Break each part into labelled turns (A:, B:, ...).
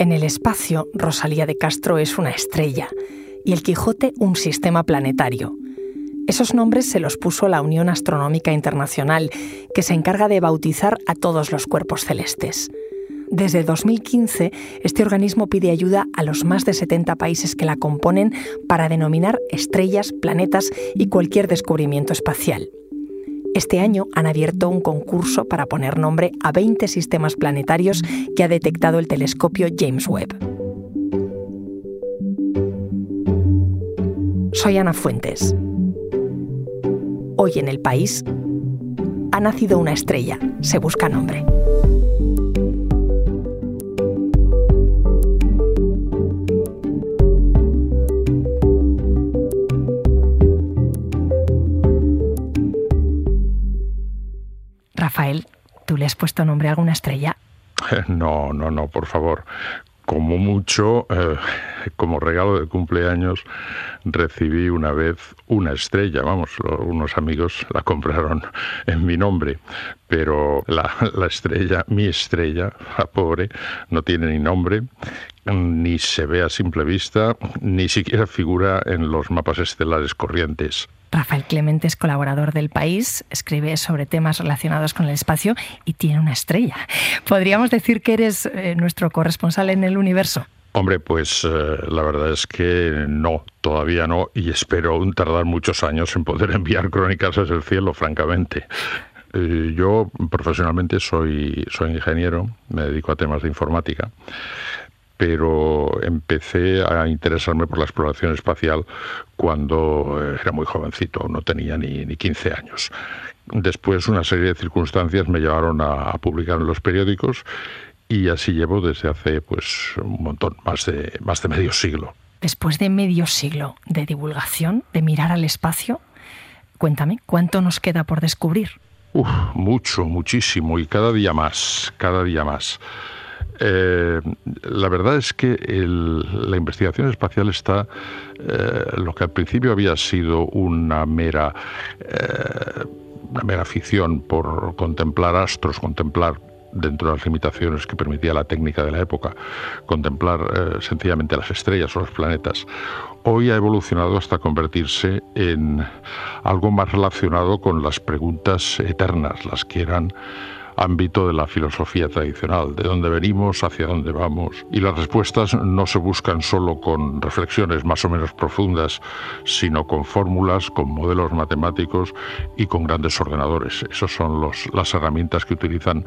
A: En el espacio, Rosalía de Castro es una estrella y el Quijote un sistema planetario. Esos nombres se los puso la Unión Astronómica Internacional, que se encarga de bautizar a todos los cuerpos celestes. Desde 2015, este organismo pide ayuda a los más de 70 países que la componen para denominar estrellas, planetas y cualquier descubrimiento espacial. Este año han abierto un concurso para poner nombre a 20 sistemas planetarios que ha detectado el telescopio James Webb. Soy Ana Fuentes. Hoy en el país ha nacido una estrella, se busca nombre. Rafael, ¿tú le has puesto nombre a alguna estrella?
B: No, no, no, por favor. Como mucho, eh, como regalo de cumpleaños, recibí una vez una estrella. Vamos, unos amigos la compraron en mi nombre, pero la, la estrella, mi estrella, la pobre, no tiene ni nombre, ni se ve a simple vista, ni siquiera figura en los mapas estelares corrientes.
A: Rafael Clemente es colaborador del país, escribe sobre temas relacionados con el espacio y tiene una estrella. ¿Podríamos decir que eres eh, nuestro corresponsal en el universo?
B: Hombre, pues eh, la verdad es que no, todavía no, y espero tardar muchos años en poder enviar crónicas desde el cielo, francamente. Eh, yo profesionalmente soy, soy ingeniero, me dedico a temas de informática, pero empecé a interesarme por la exploración espacial cuando eh, era muy jovencito, no tenía ni, ni 15 años. Después una serie de circunstancias me llevaron a, publicar en los periódicos y así llevo desde hace pues un montón, más de, más de medio siglo.
A: Después de medio siglo de divulgación, de mirar al espacio, cuéntame, ¿cuánto nos queda por descubrir?
B: Uf, mucho, muchísimo y cada día más, cada día más. Eh, la verdad es que la investigación espacial está, eh, lo que al principio había sido una mera, eh, mera ficción por contemplar astros, contemplar dentro de las limitaciones que permitía la técnica de la época, contemplar sencillamente las estrellas o los planetas, hoy ha evolucionado hasta convertirse en algo más relacionado con las preguntas eternas, las que eran ámbito de la filosofía tradicional, de dónde venimos, hacia dónde vamos. Y las respuestas no se buscan solo con reflexiones más o menos profundas, sino con fórmulas, con modelos matemáticos y con grandes ordenadores. Esas son los, las herramientas que utilizan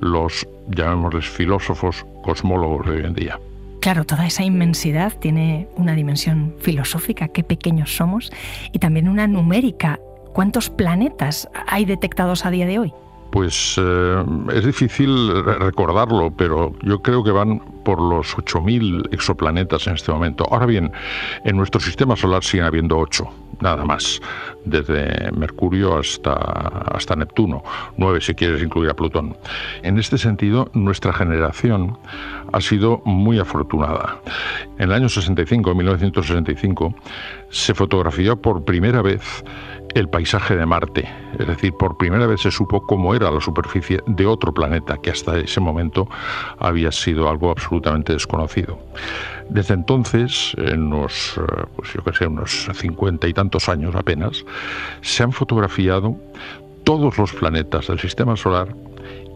B: los, llamémosles, filósofos cosmólogos de hoy en día.
A: Claro, toda esa inmensidad tiene una dimensión filosófica, qué pequeños somos, y también una numérica. ¿Cuántos planetas hay detectados a día de hoy?
B: Pues eh, es difícil recordarlo, pero yo creo que van por los 8.000 exoplanetas en este momento. Ahora bien, en nuestro sistema solar siguen habiendo 8, nada más, desde Mercurio hasta, hasta Neptuno, 9 si quieres incluir a Plutón. En este sentido, nuestra generación ha sido muy afortunada. En el año 65, 1965, se fotografió por primera vez el paisaje de Marte. Es decir, por primera vez se supo cómo era la superficie de otro planeta que hasta ese momento había sido algo absolutamente desconocido. Desde entonces, en unos, eh, pues yo que sé, unos cincuenta y tantos años apenas, se han fotografiado todos los planetas del sistema solar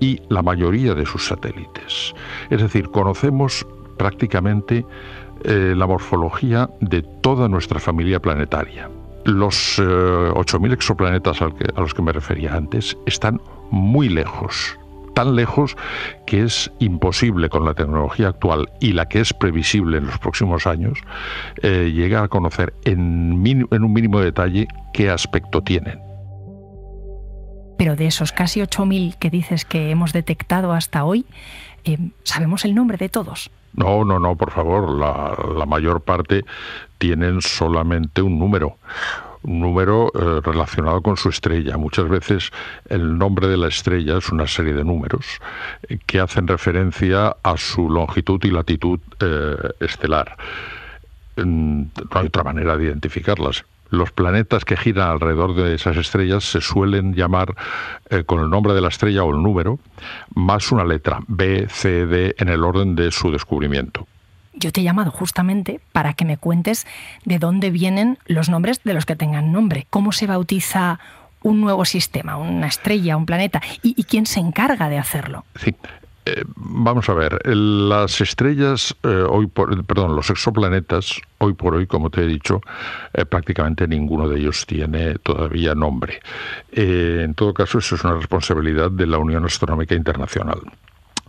B: y la mayoría de sus satélites. Es decir, conocemos prácticamente eh, la morfología de toda nuestra familia planetaria. Los 8.000 eh, exoplanetas a los que me refería antes están muy lejos, tan lejos que es imposible con la tecnología actual y la que es previsible en los próximos años eh, llegar a conocer en, un mínimo detalle qué aspecto tienen.
A: Pero de esos casi 8.000 que dices que hemos detectado hasta hoy, eh, ¿sabemos el nombre de todos?
B: No, no, no, por favor. La, mayor parte tienen solamente un número un número eh, relacionado con su estrella. Muchas veces el nombre de la estrella es una serie de números eh, que hacen referencia a su longitud y latitud eh, estelar. no hay otra manera de identificarlas. Los planetas que giran alrededor de esas estrellas se suelen llamar eh, con el nombre de la estrella o el número, más una letra, B, C, D, en el orden de su descubrimiento.
A: Yo te he llamado justamente para que me cuentes de dónde vienen los nombres de los que tengan nombre, cómo se bautiza un nuevo sistema, una estrella, un planeta, y, quién se encarga de hacerlo.
B: Sí, eh, vamos a ver, las estrellas, eh, hoy por, perdón, los exoplanetas, hoy por hoy, como te he dicho, eh, prácticamente ninguno de ellos tiene todavía nombre. en todo caso, eso es una responsabilidad de la Unión Astronómica Internacional.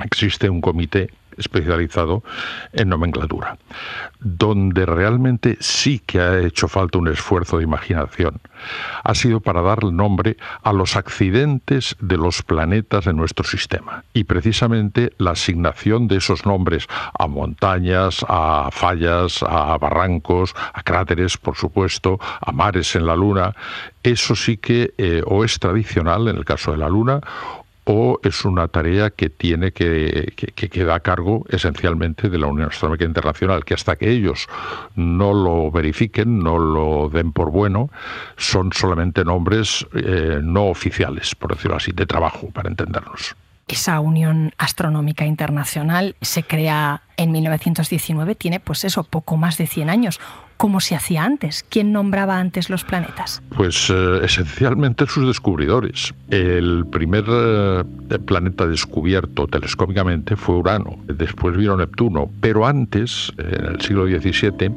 B: Existe un comité especializado en nomenclatura, donde realmente sí que ha hecho falta un esfuerzo de imaginación. Ha sido para dar nombre a los accidentes de los planetas de nuestro sistema. Y precisamente la asignación de esos nombres a montañas, a fallas, a barrancos, a cráteres, por supuesto, a mares en la Luna, eso sí que eh, o es tradicional en el caso de la Luna o es una tarea que tiene que, que, queda a cargo esencialmente de la Unión Astronómica Internacional, que hasta que ellos no lo verifiquen, no lo den por bueno, son solamente nombres eh, no oficiales, por decirlo así, de trabajo, para entendernos.
A: Esa Unión Astronómica Internacional se crea en 1919, tiene pues eso, poco más de 100 años. ¿Cómo se hacía antes? ¿Quién nombraba antes los planetas?
B: Pues eh, esencialmente sus descubridores. El primer eh, planeta descubierto telescópicamente fue Urano, después vino Neptuno, pero antes, en el siglo XVII,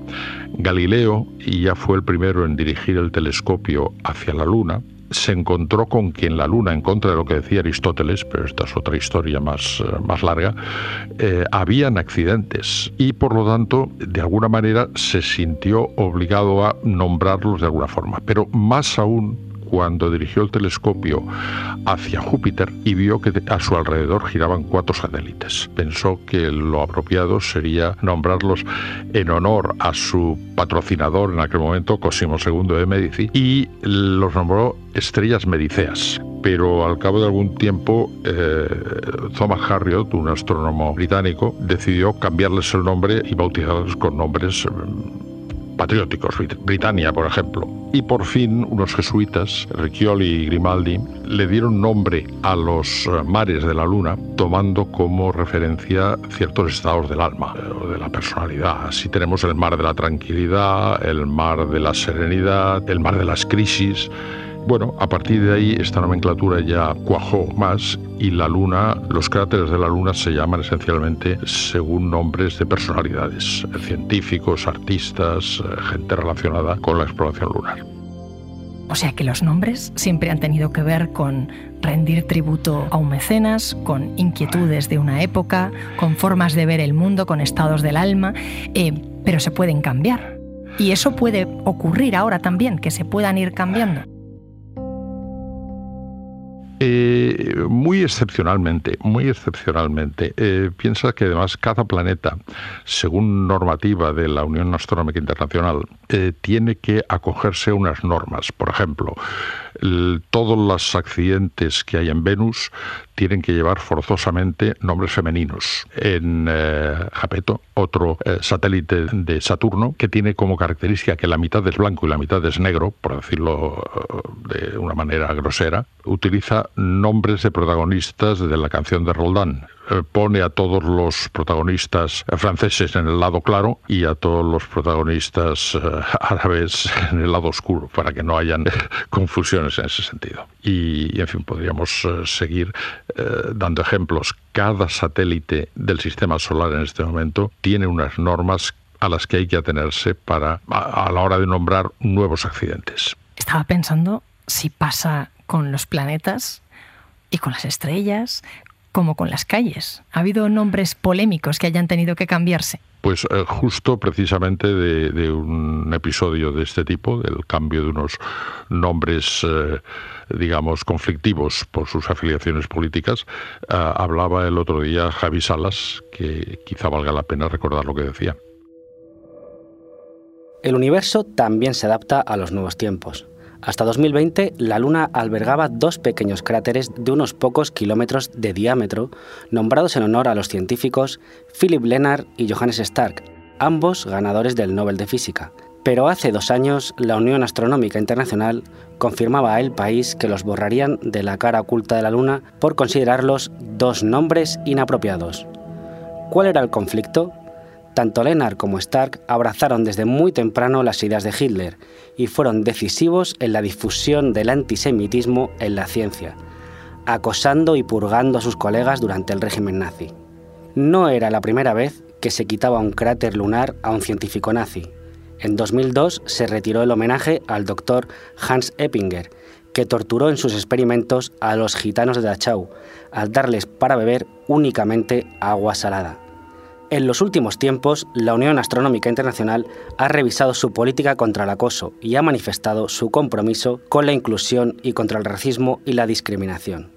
B: Galileo ya fue el primero en dirigir el telescopio hacia la Luna se encontró con que en la Luna, en contra de lo que decía Aristóteles, pero esta es otra historia más, eh, más larga, eh, habían accidentes y por lo tanto, de alguna manera, se sintió obligado a nombrarlos de alguna forma. Pero más aún, cuando dirigió el telescopio hacia Júpiter y vio que a su alrededor giraban cuatro satélites. Pensó que lo apropiado sería nombrarlos en honor a su patrocinador en aquel momento, Cosimo II de Medici, y los nombró estrellas mediceas. Pero al cabo de algún tiempo, eh, Thomas Harriot, un astrónomo británico, decidió cambiarles el nombre y bautizarlos con nombres patrióticos, Britannia, por ejemplo. Y por fin unos jesuitas, Riccioli y Grimaldi, le dieron nombre a los eh, mares de la Luna, tomando como referencia ciertos estados del alma eh, de la personalidad. Así tenemos el mar de la tranquilidad, el mar de la serenidad, el mar de las crisis bueno, a partir de ahí esta nomenclatura ya cuajó más y la Luna, los cráteres de la Luna se llaman esencialmente según nombres de personalidades, científicos, artistas, eh, gente relacionada con la exploración lunar.
A: O sea que los nombres siempre han tenido que ver con rendir tributo a un mecenas, con inquietudes de una época, con formas de ver el mundo, con estados del alma, eh, pero se pueden cambiar. Y eso puede ocurrir ahora también, que se puedan ir cambiando.
B: Eh, muy excepcionalmente, muy excepcionalmente. Eh, piensa que además cada planeta, según normativa de la Unión Astronómica Internacional, eh, tiene que acogerse a unas normas. Por ejemplo, todos los accidentes que hay en Venus tienen que llevar forzosamente nombres femeninos. En eh, Japeto, otro eh, satélite de Saturno, que tiene como característica que la mitad es blanco y la mitad es negro, por decirlo de una manera grosera, utiliza nombres de protagonistas de la canción de Roldán. Eh, pone a todos los protagonistas franceses en el lado claro y a todos los protagonistas eh, árabes en el lado oscuro, para que no hayan confusiones en ese sentido. Y, en fin, podríamos eh, seguir dando ejemplos. Cada satélite del sistema solar en este momento tiene unas normas a las que hay que atenerse para a la hora de nombrar nuevos accidentes.
A: Estaba pensando si pasa con los planetas y con las estrellas, como con las calles. ¿Ha habido nombres polémicos que hayan tenido que cambiarse?
B: Pues eh, justo precisamente de, un episodio de este tipo, del cambio de unos nombres, eh, digamos, conflictivos por sus afiliaciones políticas, eh, hablaba el otro día Javi Salas, que quizá valga la pena recordar lo que decía.
C: El universo también se adapta a los nuevos tiempos. Hasta 2020, la Luna albergaba dos pequeños cráteres de unos pocos kilómetros de diámetro, nombrados en honor a los científicos Philip Lennart y Johannes Stark, ambos ganadores del Nobel de Física. Pero hace dos años la Unión Astronómica Internacional confirmaba a el país que los borrarían de la cara oculta de la Luna por considerarlos dos nombres inapropiados. ¿Cuál era el conflicto? Tanto Lennart como Stark abrazaron desde muy temprano las ideas de Hitler y fueron decisivos en la difusión del antisemitismo en la ciencia, acosando y purgando a sus colegas durante el régimen nazi. No era la primera vez que se quitaba un cráter lunar a un científico nazi. En 2002 se retiró el homenaje al doctor Hans Eppinger, que torturó en sus experimentos a los gitanos de Dachau al darles para beber únicamente agua salada. En los últimos tiempos, la Unión Astronómica Internacional ha revisado su política contra el acoso y ha manifestado su compromiso con la inclusión y contra el racismo y la discriminación.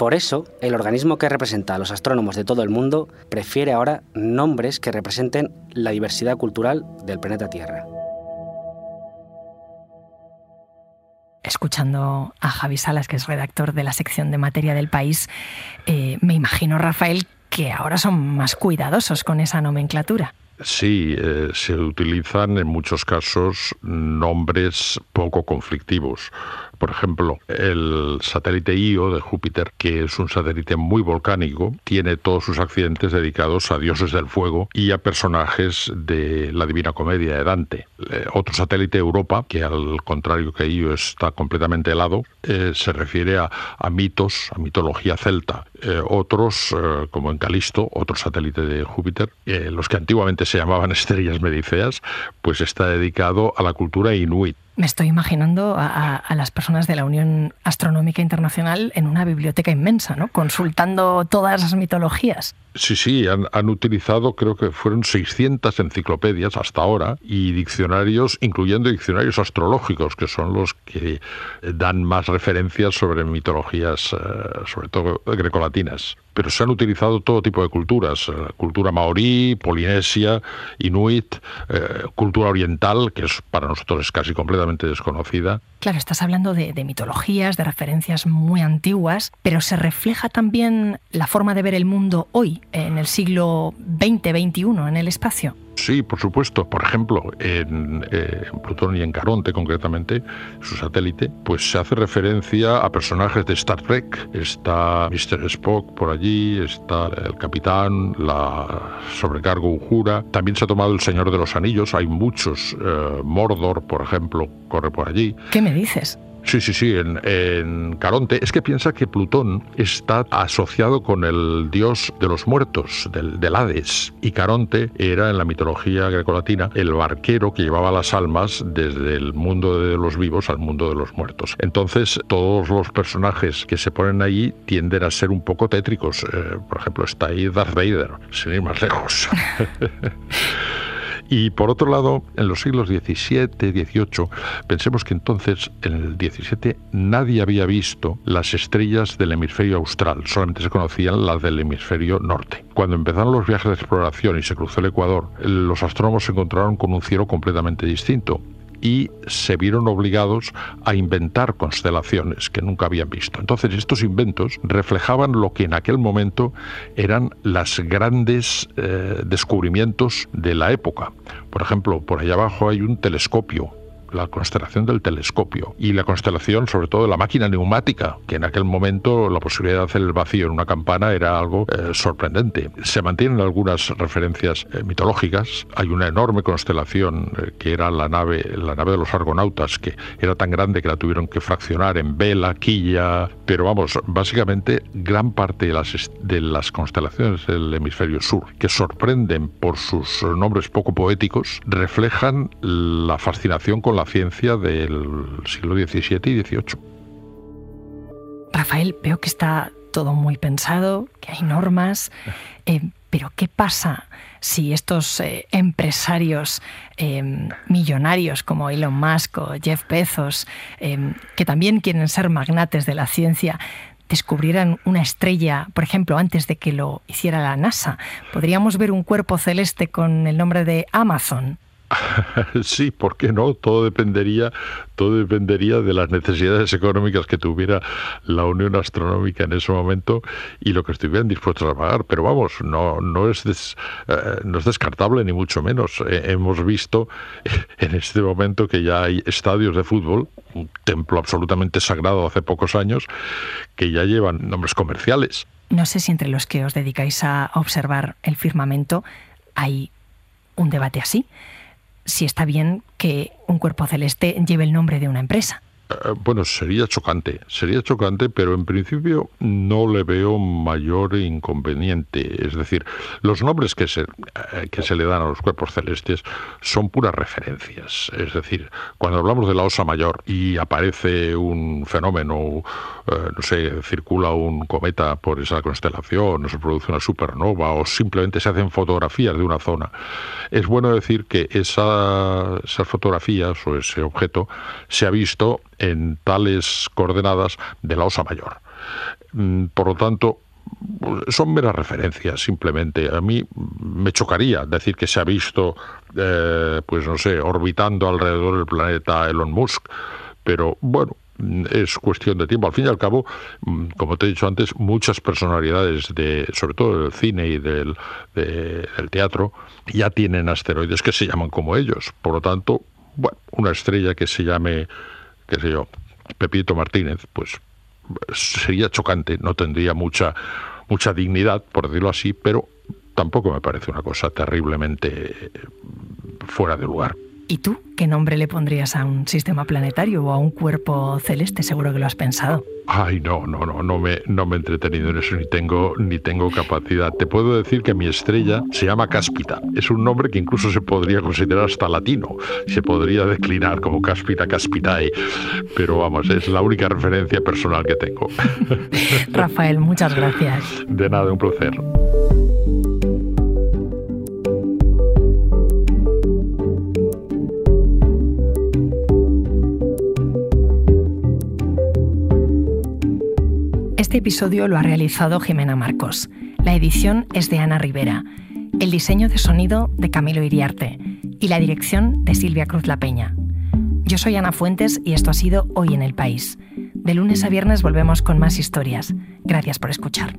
C: Por eso, el organismo que representa a los astrónomos de todo el mundo prefiere ahora nombres que representen la diversidad cultural del planeta Tierra.
A: Escuchando a Javi Salas, que es redactor de la sección de materia del país, eh, me imagino, Rafael, que ahora son más cuidadosos con esa nomenclatura.
B: Sí, eh, se utilizan en muchos casos nombres poco conflictivos. Por ejemplo, el satélite Io de Júpiter, que es un satélite muy volcánico, tiene todos sus accidentes dedicados a dioses del fuego y a personajes de la Divina Comedia de Dante. Eh, otro satélite Europa, que al contrario que Io está completamente helado, eh, se refiere a, mitos, a mitología celta. Eh, otros, como en Calisto, otro satélite de Júpiter, los que antiguamente se llamaban estrellas mediceas, pues está dedicado a la cultura inuit
A: me estoy imaginando a, las personas de la Unión Astronómica Internacional en una biblioteca inmensa, ¿no? Consultando todas las mitologías.
B: Sí, sí, han, utilizado, creo que fueron 600 enciclopedias hasta ahora y diccionarios, incluyendo diccionarios astrológicos, que son los que dan más referencias sobre mitologías, eh, sobre todo grecolatinas pero se han utilizado todo tipo de culturas, eh, cultura maorí, polinesia, inuit, eh, cultura oriental, que es para nosotros es casi completamente desconocida.
A: Claro, estás hablando de, de mitologías, de referencias muy antiguas, pero se refleja también la forma de ver el mundo hoy, en el siglo XX-XXI, en el espacio.
B: Sí, por supuesto. Por ejemplo, en, eh, Plutón y en Caronte, concretamente, su satélite, pues se hace referencia a personajes de Star Trek. Está Mr. Spock por allí, está el capitán, la sobrecargo Ujura. También se ha tomado el Señor de los Anillos. Hay muchos. Eh, Mordor, por ejemplo, corre por allí.
A: ¿Qué me dices?
B: Sí, sí, sí, en, Caronte. Es que piensa que Plutón está asociado con el dios de los muertos, del, Hades. Y Caronte era en la mitología grecolatina el barquero que llevaba las almas desde el mundo de los vivos al mundo de los muertos. Entonces, todos los personajes que se ponen allí tienden a ser un poco tétricos. Eh, por ejemplo, está ahí Darth Vader, sin ir más lejos. Y por otro lado, en los siglos XVII, XVIII, pensemos que entonces, en el XVII, nadie había visto las estrellas del hemisferio austral, solamente se conocían las del hemisferio norte. Cuando empezaron los viajes de exploración y se cruzó el Ecuador, los astrónomos se encontraron con un cielo completamente distinto y se vieron obligados a inventar constelaciones que nunca habían visto. Entonces estos inventos reflejaban lo que en aquel momento eran los grandes eh, descubrimientos de la época. Por ejemplo, por allá abajo hay un telescopio la constelación del telescopio y la constelación sobre todo de la máquina neumática, que en aquel momento la posibilidad de hacer el vacío en una campana era algo eh, sorprendente. Se mantienen algunas referencias eh, mitológicas. Hay una enorme constelación eh, que era la nave, la nave de los argonautas, que era tan grande que la tuvieron que fraccionar en vela, quilla, pero vamos, básicamente gran parte de las, de las constelaciones del hemisferio sur, que sorprenden por sus nombres poco poéticos, reflejan la fascinación con la ciencia del siglo XVII y XVIII.
A: Rafael, veo que está todo muy pensado, que hay normas, eh, pero ¿qué pasa si estos eh, empresarios em, millonarios como Elon Musk o Jeff Bezos, que también quieren ser magnates de la ciencia, descubrieran una estrella, por ejemplo, antes de que lo hiciera la NASA? ¿Podríamos ver un cuerpo celeste con el nombre de Amazon?
B: sí, ¿por qué no? Todo dependería, todo dependería de las necesidades económicas que tuviera la Unión Astronómica en ese momento y lo que estuvieran dispuestos a pagar. Pero vamos, no, no, es, eh, no es descartable ni mucho menos. Eh, hemos visto en este momento que ya hay estadios de fútbol, un templo absolutamente sagrado hace pocos años, que ya llevan nombres comerciales.
A: No sé si entre los que os dedicáis a observar el firmamento hay un debate así si está bien que un cuerpo celeste lleve el nombre de una empresa.
B: Eh, bueno, sería chocante, sería chocante, pero en principio no le veo mayor inconveniente. Es decir, los nombres que se, eh, que se le dan a los cuerpos celestes son puras referencias. Es decir, cuando hablamos de la Osa Mayor y aparece un fenómeno, eh, no sé, circula un cometa por esa constelación, o se produce una supernova, o simplemente se hacen fotografías de una zona, es bueno decir que esa, esas fotografías o ese objeto se ha visto en tales coordenadas de la osa mayor. Mm, por lo tanto, son meras referencias simplemente. A mí me chocaría decir que se ha visto, eh, pues no sé, orbitando alrededor del planeta Elon Musk, pero bueno, es cuestión de tiempo. Al fin y al cabo, mm, como te he dicho antes, muchas personalidades, de, sobre todo del cine y del, del teatro, ya tienen asteroides que se llaman como ellos. Por lo tanto, bueno, una estrella que se llame qué sé yo, Pepito Martínez, pues sería chocante, no tendría mucha, mucha dignidad, por decirlo así, pero tampoco me parece una cosa terriblemente fuera de lugar.
A: ¿Y tú qué nombre le pondrías a un sistema planetario o a un cuerpo celeste? Seguro que lo has pensado.
B: Ay, no, no, no, no me, no me he entretenido en eso, ni tengo, ni tengo capacidad. Te puedo decir que mi estrella se llama Cáspita. Es un nombre que incluso se podría considerar hasta latino. Se podría declinar como Cáspita, Caspitae. Pero vamos, es la única referencia personal que tengo.
A: Rafael, muchas gracias.
B: De nada, un placer.
A: Este episodio lo ha realizado Jimena Marcos. La edición es de Ana Rivera. El diseño de sonido de Camilo Iriarte. Y la dirección de Silvia Cruz La Peña. Yo soy Ana Fuentes y esto ha sido Hoy en el País. De lunes a viernes volvemos con más historias. Gracias por escuchar.